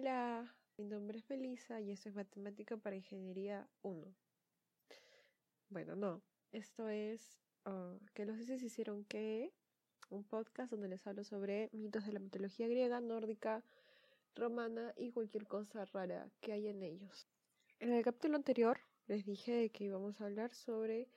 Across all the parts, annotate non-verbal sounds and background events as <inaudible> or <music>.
Hola, mi nombre es Melissa y esto es Matemática para Ingeniería 1. Bueno, no, esto es uh, que los dioses hicieron que un podcast donde les hablo sobre mitos de la mitología griega, nórdica, romana y cualquier cosa rara que hay en ellos. En el capítulo anterior les dije que íbamos a hablar sobre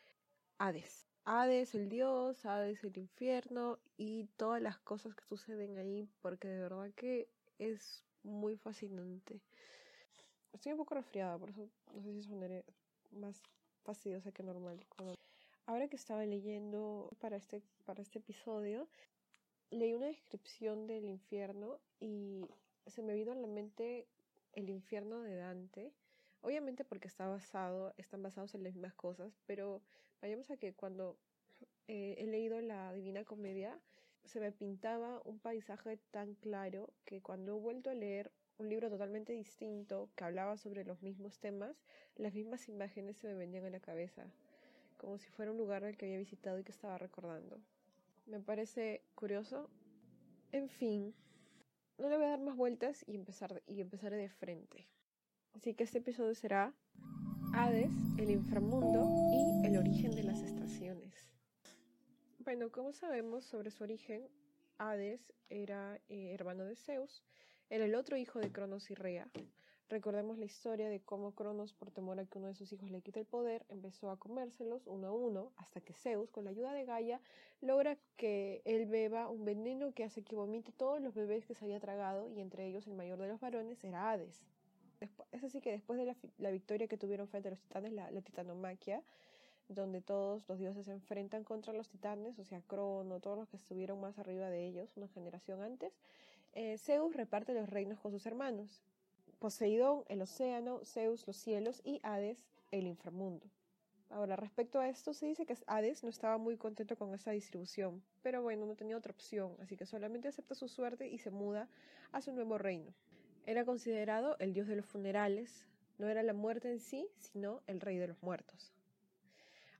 Hades. Hades, el dios, Hades, el infierno y todas las cosas que suceden ahí, porque de verdad que es muy fascinante. Estoy un poco resfriada, por eso no sé si sonaré más fastidiosa que normal. Ahora que estaba leyendo para este, para este episodio, leí una descripción del infierno y se me vino a la mente el infierno de Dante. Obviamente porque está basado, están basados en las mismas cosas, pero vayamos a que cuando eh, he leído la Divina Comedia, se me pintaba un paisaje tan claro que cuando he vuelto a leer un libro totalmente distinto que hablaba sobre los mismos temas, las mismas imágenes se me venían a la cabeza, como si fuera un lugar al que había visitado y que estaba recordando. Me parece curioso. En fin, no le voy a dar más vueltas y empezar y empezaré de frente. Así que este episodio será Hades, el inframundo y el origen de las estaciones. Bueno, como sabemos sobre su origen, Hades era eh, hermano de Zeus, era el otro hijo de Cronos y Rea. Recordemos la historia de cómo Cronos, por temor a que uno de sus hijos le quite el poder, empezó a comérselos uno a uno, hasta que Zeus, con la ayuda de Gaia, logra que él beba un veneno que hace que vomite todos los bebés que se había tragado, y entre ellos el mayor de los varones era Hades. Es así que después de la, victoria que tuvieron frente a los titanes, la, la titanomaquia, donde todos los dioses se enfrentan contra los titanes, o sea, Crono, todos los que estuvieron más arriba de ellos, una generación antes, eh, Zeus reparte los reinos con sus hermanos. Poseidón, el océano, Zeus, los cielos y Hades, el inframundo. Ahora, respecto a esto, se dice que Hades no estaba muy contento con esa distribución, pero bueno, no tenía otra opción, así que solamente acepta su suerte y se muda a su nuevo reino. Era considerado el dios de los funerales, no era la muerte en sí, sino el rey de los muertos.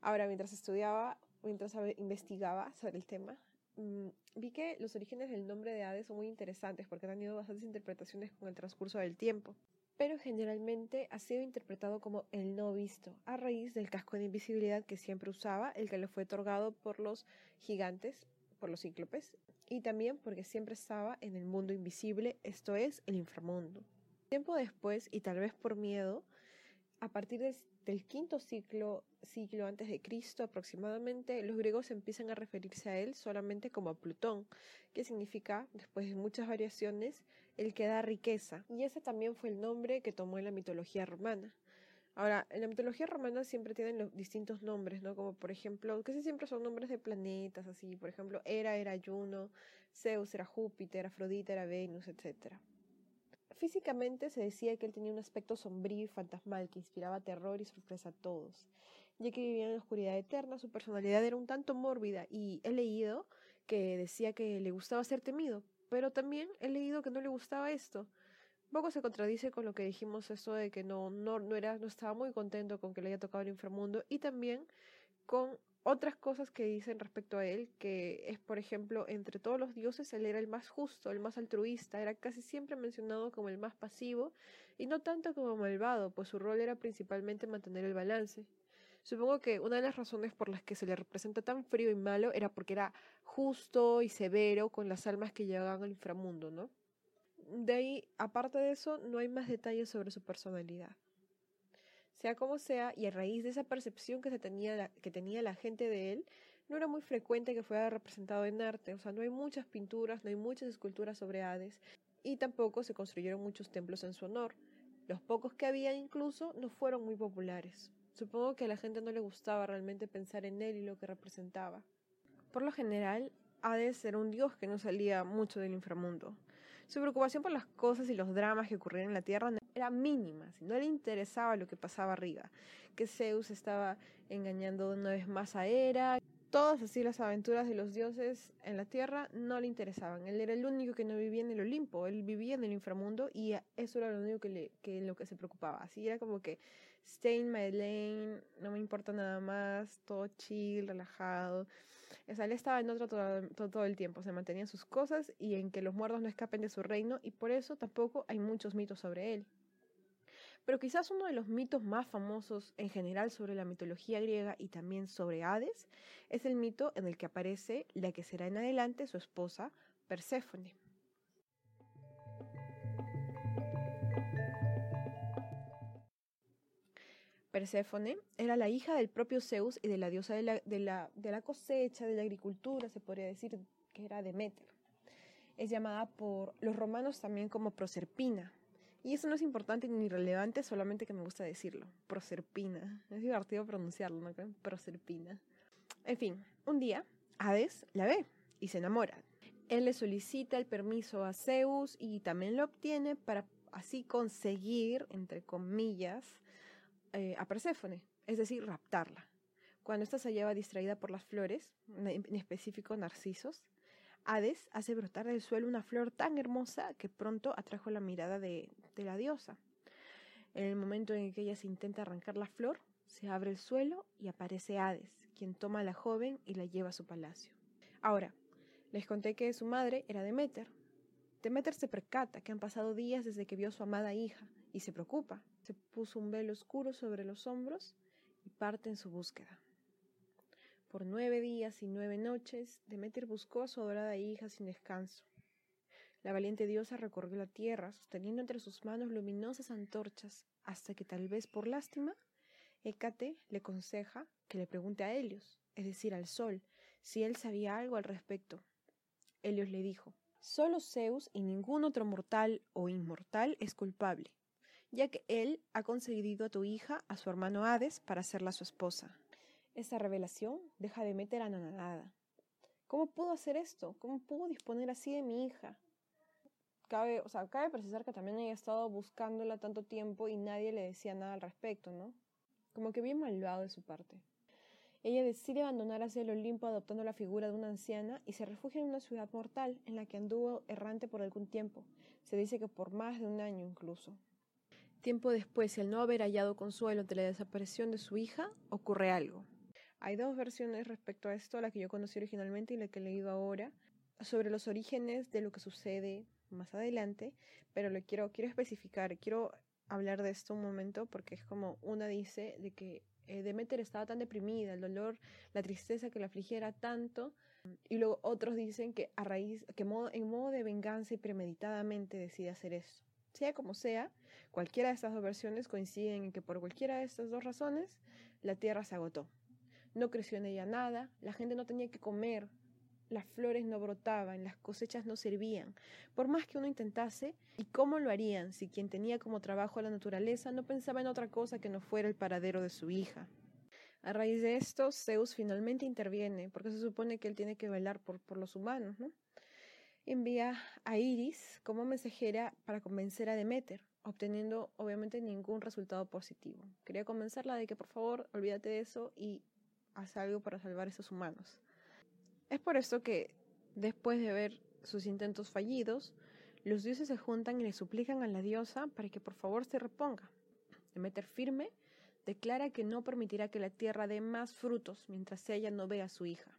Ahora, mientras estudiaba, mientras investigaba sobre el tema, mm, vi que los orígenes del nombre de Hades son muy interesantes porque han tenido bastantes interpretaciones con el transcurso del tiempo. Pero generalmente ha sido interpretado como el no visto, a raíz del casco de invisibilidad que siempre usaba, el que le fue otorgado por los gigantes, por los cíclopes, y también porque siempre estaba en el mundo invisible, esto es, el inframundo. Tiempo después, y tal vez por miedo, a partir del quinto ciclo, siglo antes de Cristo aproximadamente, los griegos empiezan a referirse a él solamente como a Plutón, que significa, después de muchas variaciones, el que da riqueza. Y ese también fue el nombre que tomó en la mitología romana. Ahora, en la mitología romana siempre tienen los distintos nombres, ¿no? Como por ejemplo, casi siempre son nombres de planetas, así. Por ejemplo, Hera era Juno, Zeus era Júpiter, Afrodita era Venus, etcétera. Físicamente se decía que él tenía un aspecto sombrío y fantasmal que inspiraba terror y sorpresa a todos. Ya que vivía en la oscuridad eterna, su personalidad era un tanto mórbida y he leído que decía que le gustaba ser temido, pero también he leído que no le gustaba esto. poco se contradice con lo que dijimos esto de que no, no, no, era, no estaba muy contento con que le haya tocado el inframundo y también con otras cosas que dicen respecto a él, que es, por ejemplo, entre todos los dioses, él era el más justo, el más altruista, era casi siempre mencionado como el más pasivo y no tanto como malvado, pues su rol era principalmente mantener el balance. Supongo que una de las razones por las que se le representa tan frío y malo era porque era justo y severo con las almas que llegaban al inframundo, ¿no? De ahí, aparte de eso, no hay más detalles sobre su personalidad. Sea como sea, y a raíz de esa percepción que, se tenía la, que tenía la gente de él, no era muy frecuente que fuera representado en arte, o sea, no hay muchas pinturas, no hay muchas esculturas sobre Hades, y tampoco se construyeron muchos templos en su honor. Los pocos que había incluso no fueron muy populares. Supongo que a la gente no le gustaba realmente pensar en él y lo que representaba. Por lo general, Hades era un dios que no salía mucho del inframundo. Su preocupación por las cosas y los dramas que ocurrían en la tierra era mínima, no le interesaba lo que pasaba arriba, que Zeus estaba engañando una vez más a Hera, todas así las aventuras de los dioses en la tierra no le interesaban. Él era el único que no vivía en el Olimpo, él vivía en el inframundo y eso era lo único que, le, que lo que se preocupaba. Así era como que stay in my lane, no me importa nada más, todo chill, relajado. O sea, él estaba en otro todo, el tiempo, se mantenía en sus cosas y en que los muertos no escapen de su reino y por eso tampoco hay muchos mitos sobre él. Pero quizás uno de los mitos más famosos en general sobre la mitología griega y también sobre Hades es el mito en el que aparece la que será en adelante su esposa Perséfone. Perséfone era la hija del propio Zeus y de la diosa de la, de, la, de la, cosecha, de la agricultura, se podría decir que era Deméter. Es llamada por los romanos también como Proserpina. Y eso no es importante ni relevante, solamente que me gusta decirlo. Proserpina. Es divertido pronunciarlo, ¿no? Proserpina. En fin, un día, Hades la ve y se enamora. Él le solicita el permiso a Zeus y también lo obtiene para así conseguir, entre comillas, eh, a Perséfone, es decir, raptarla. Cuando ésta se hallaba distraída por las flores, en específico narcisos, Hades hace brotar del suelo una flor tan hermosa que pronto atrajo la mirada de, de la diosa. En el momento en que ella se intenta arrancar la flor, se abre el suelo y aparece Hades, quien toma a la joven y la lleva a su palacio. Ahora, les conté que su madre era Demeter. Demeter se percata que han pasado días desde que vio a su amada hija y se preocupa. Se puso un velo oscuro sobre los hombros y parte en su búsqueda. Por nueve días y nueve noches, Demeter buscó a su adorada hija sin descanso. La valiente diosa recorrió la tierra, sosteniendo entre sus manos luminosas antorchas, hasta que tal vez por lástima, Hécate le aconseja que le pregunte a Helios, es decir, al sol, si él sabía algo al respecto. Helios le dijo, Solo Zeus y ningún otro mortal o inmortal es culpable ya que él ha concedido a tu hija a su hermano Hades para hacerla su esposa. Esta revelación deja de meter a nada. ¿Cómo pudo hacer esto? ¿Cómo pudo disponer así de mi hija? Cabe, o sea, cabe precisar que también ella estado buscándola tanto tiempo y nadie le decía nada al respecto, ¿no? Como que bien malvado de su parte. Ella decide abandonar hacia el Olimpo adoptando la figura de una anciana y se refugia en una ciudad mortal en la que anduvo errante por algún tiempo. Se dice que por más de un año incluso. Tiempo después, al no haber hallado consuelo ante la desaparición de su hija, ocurre algo. Hay dos versiones respecto a esto, la que yo conocí originalmente y la que he leído ahora, sobre los orígenes de lo que sucede más adelante, pero lo quiero, quiero especificar, quiero hablar de esto un momento porque es como una dice de que eh, Demeter estaba tan deprimida, el dolor, la tristeza que la afligiera tanto, y luego otros dicen que a raíz, que en modo de venganza y premeditadamente decide hacer esto. Sea como sea, cualquiera de estas dos versiones coinciden en que por cualquiera de estas dos razones, la tierra se agotó. No creció en ella nada, la gente no tenía que comer, las flores no brotaban, las cosechas no servían. Por más que uno intentase, ¿y cómo lo harían si quien tenía como trabajo la naturaleza no pensaba en otra cosa que no fuera el paradero de su hija? A raíz de esto, Zeus finalmente interviene, porque se supone que él tiene que velar por, por los humanos, ¿no? envía a Iris como mensajera para convencer a Demeter, obteniendo obviamente ningún resultado positivo. Quería convencerla de que por favor olvídate de eso y haz algo para salvar a esos humanos. Es por eso que, después de ver sus intentos fallidos, los dioses se juntan y le suplican a la diosa para que por favor se reponga. Demeter firme declara que no permitirá que la tierra dé más frutos mientras ella no vea a su hija.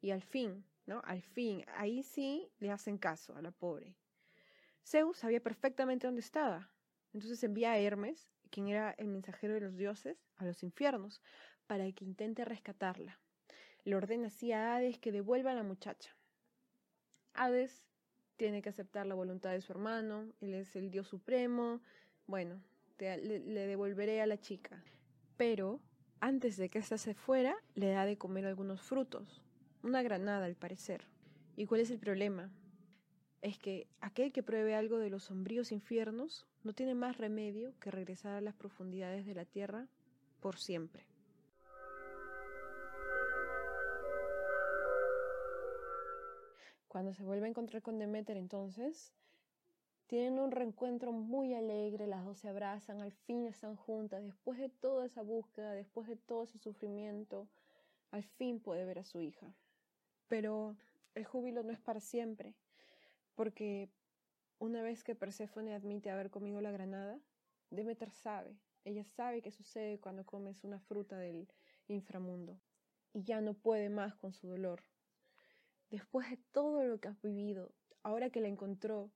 Y al fin, ¿no? Al fin, ahí sí le hacen caso a la pobre. Zeus sabía perfectamente dónde estaba. Entonces envía a Hermes, quien era el mensajero de los dioses, a los infiernos, para que intente rescatarla. Le ordena así a Hades que devuelva a la muchacha. Hades tiene que aceptar la voluntad de su hermano, él es el dios supremo, bueno, le, le, devolveré a la chica. Pero, antes de que ésta se fuera, le da de comer algunos frutos, una granada al parecer. ¿Y cuál es el problema? Es que aquel que pruebe algo de los sombríos infiernos no tiene más remedio que regresar a las profundidades de la tierra por siempre. Cuando se vuelve a encontrar con Demeter entonces, tienen un reencuentro muy alegre, las dos se abrazan, al fin están juntas, después de toda esa búsqueda, después de todo ese sufrimiento, al fin puede ver a su hija. Pero el júbilo no es para siempre, porque una vez que Perséfone admite haber comido la granada, Demeter sabe, ella sabe qué sucede cuando comes una fruta del inframundo. y ya no puede más con su dolor. Después de todo lo que has vivido, ahora que la encontró,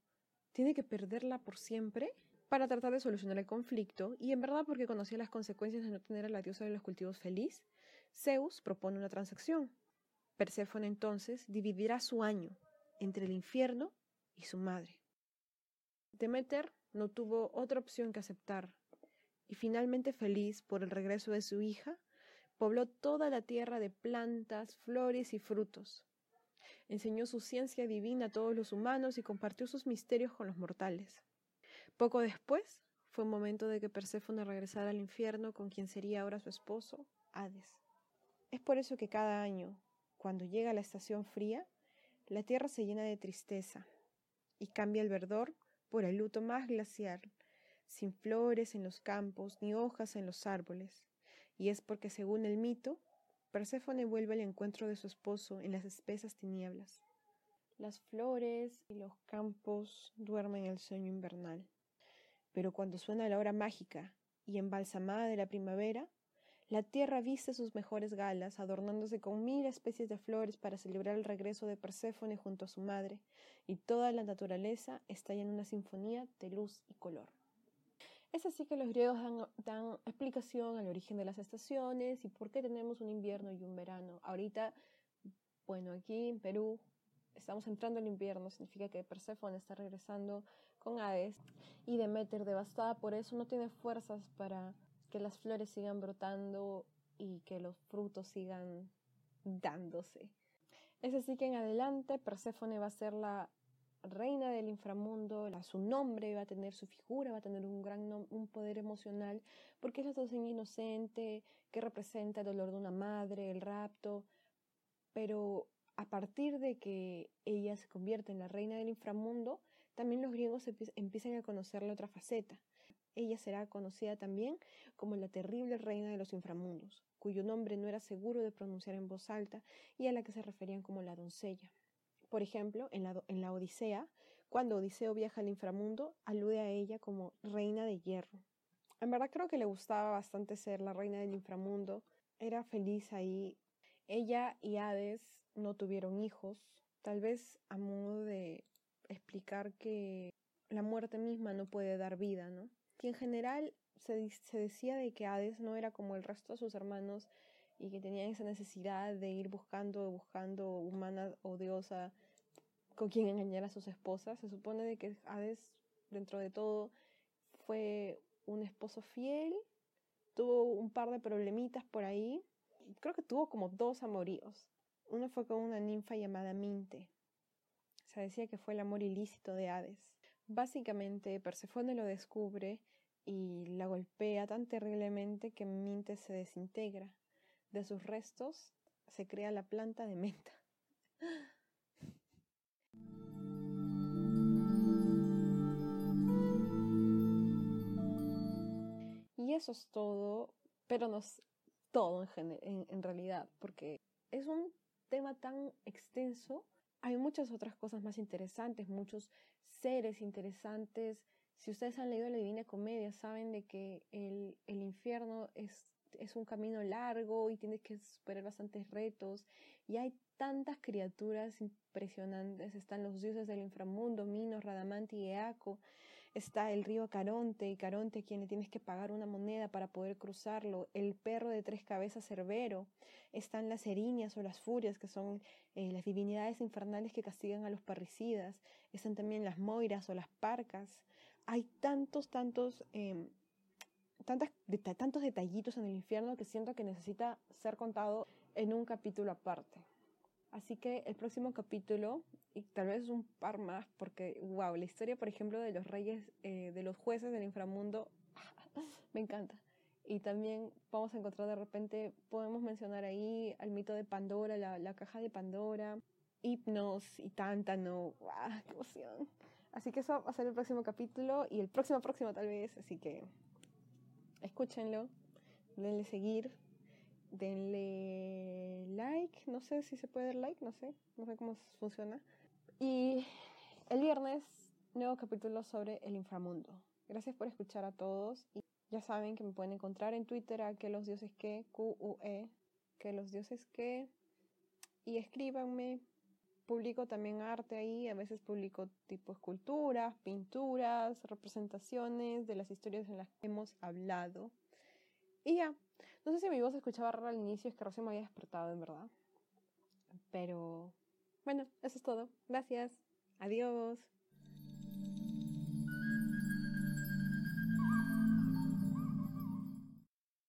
¿tiene que perderla por siempre? Para tratar de solucionar el conflicto, y en verdad porque conocía las consecuencias de no tener a la diosa de los cultivos feliz, Zeus propone una transacción. Perséfone entonces dividirá su año entre el infierno y su madre. Demeter no tuvo otra opción que aceptar, y finalmente feliz por el regreso de su hija, pobló toda la tierra de plantas, flores y frutos. Enseñó su ciencia divina a todos los humanos y compartió sus misterios con los mortales. Poco después, fue momento de que Perséfone regresara al infierno con quien sería ahora su esposo, Hades. Es por eso que cada año, cuando llega la estación fría, la tierra se llena de tristeza y cambia el verdor por el luto más glacial, sin flores en los campos ni hojas en los árboles. Y es porque, según el mito, Perséfone vuelve al encuentro de su esposo en las espesas tinieblas. Las flores y los campos duermen el sueño invernal. Pero cuando suena la hora mágica y embalsamada de la primavera, la tierra viste sus mejores galas, adornándose con mil especies de flores para celebrar el regreso de Perséfone junto a su madre, y toda la naturaleza estalla en una sinfonía de luz y color. Es así que los griegos dan, explicación al origen de las estaciones y por qué tenemos un invierno y un verano. Ahorita, bueno, aquí en Perú estamos entrando al invierno, significa que Perséfone está regresando con Hades y Demeter, devastada por eso, no tiene fuerzas para que las flores sigan brotando y que los frutos sigan dándose. Es así que en adelante Perséfone va a ser la reina del inframundo, su nombre va a tener su figura, va a tener un gran un poder emocional, porque es la doncella inocente que representa el dolor de una madre, el rapto, pero a partir de que ella se convierte en la reina del inframundo, también los griegos empiezan a conocerle otra faceta, ella será conocida también como la terrible reina de los inframundos, cuyo nombre no era seguro de pronunciar en voz alta y a la que se referían como la doncella. Por ejemplo, en la, en la Odisea, cuando Odiseo viaja al inframundo, alude a ella como reina de hierro. En verdad creo que le gustaba bastante ser la reina del inframundo, era feliz ahí. Ella y Hades no tuvieron hijos, tal vez a modo de explicar que la muerte misma no puede dar vida, ¿no? que en general se, se decía de que Hades no era como el resto de sus hermanos y que tenía esa necesidad de ir buscando, buscando humana o diosa con quien engañar a sus esposas. Se supone de que Hades, dentro de todo, fue un esposo fiel, tuvo un par de problemitas por ahí, creo que tuvo como dos amoríos. Uno fue con una ninfa llamada Minte. Se decía que fue el amor ilícito de Hades. Básicamente, Persefone lo descubre y la golpea tan terriblemente que Minte se desintegra. De sus restos se crea la planta de menta. Y eso es todo, pero no es todo en, realidad, porque es un tema tan extenso. Hay muchas otras cosas más interesantes, muchos seres interesantes. Si ustedes han leído la Divina Comedia, saben de que el, el infierno es, es un camino largo y tienes que superar bastantes retos. Y hay tantas criaturas impresionantes. Están los dioses del inframundo, Minos, Radamanti y Eaco. Está el río Caronte, y Caronte quien le tienes que pagar una moneda para poder cruzarlo. El perro de tres cabezas Cerbero. Están las erinias o las furias, que son eh, las divinidades infernales que castigan a los parricidas. Están también las moiras o las parcas. Hay tantos, tantos, eh, tantas, tantos detallitos en el infierno que siento que necesita ser contado en un capítulo aparte. Así que el próximo capítulo, y tal vez un par más, porque, wow, la historia, por ejemplo, de los reyes, eh, de los jueces del inframundo, <laughs> me encanta. Y también vamos a encontrar de repente, podemos mencionar ahí al mito de Pandora, la, la caja de Pandora, hipnos y tántano, wow, qué emoción. Así que eso va a ser el próximo capítulo y el próximo próximo tal vez, así que escúchenlo, denle seguir, denle like, no sé si se puede dar like, no sé, no sé cómo funciona. Y el viernes, nuevo capítulo sobre el inframundo. Gracias por escuchar a todos y ya saben que me pueden encontrar en Twitter a que los dioses que, Q-U-E, que los dioses que, y escríbanme. Publico también arte ahí, a veces publico tipo esculturas, pinturas, representaciones de las historias en las que hemos hablado. Y ya, no sé si mi voz escuchaba raro al inicio, es que recién me había despertado en verdad. Pero bueno, eso es todo. Gracias. Adiós.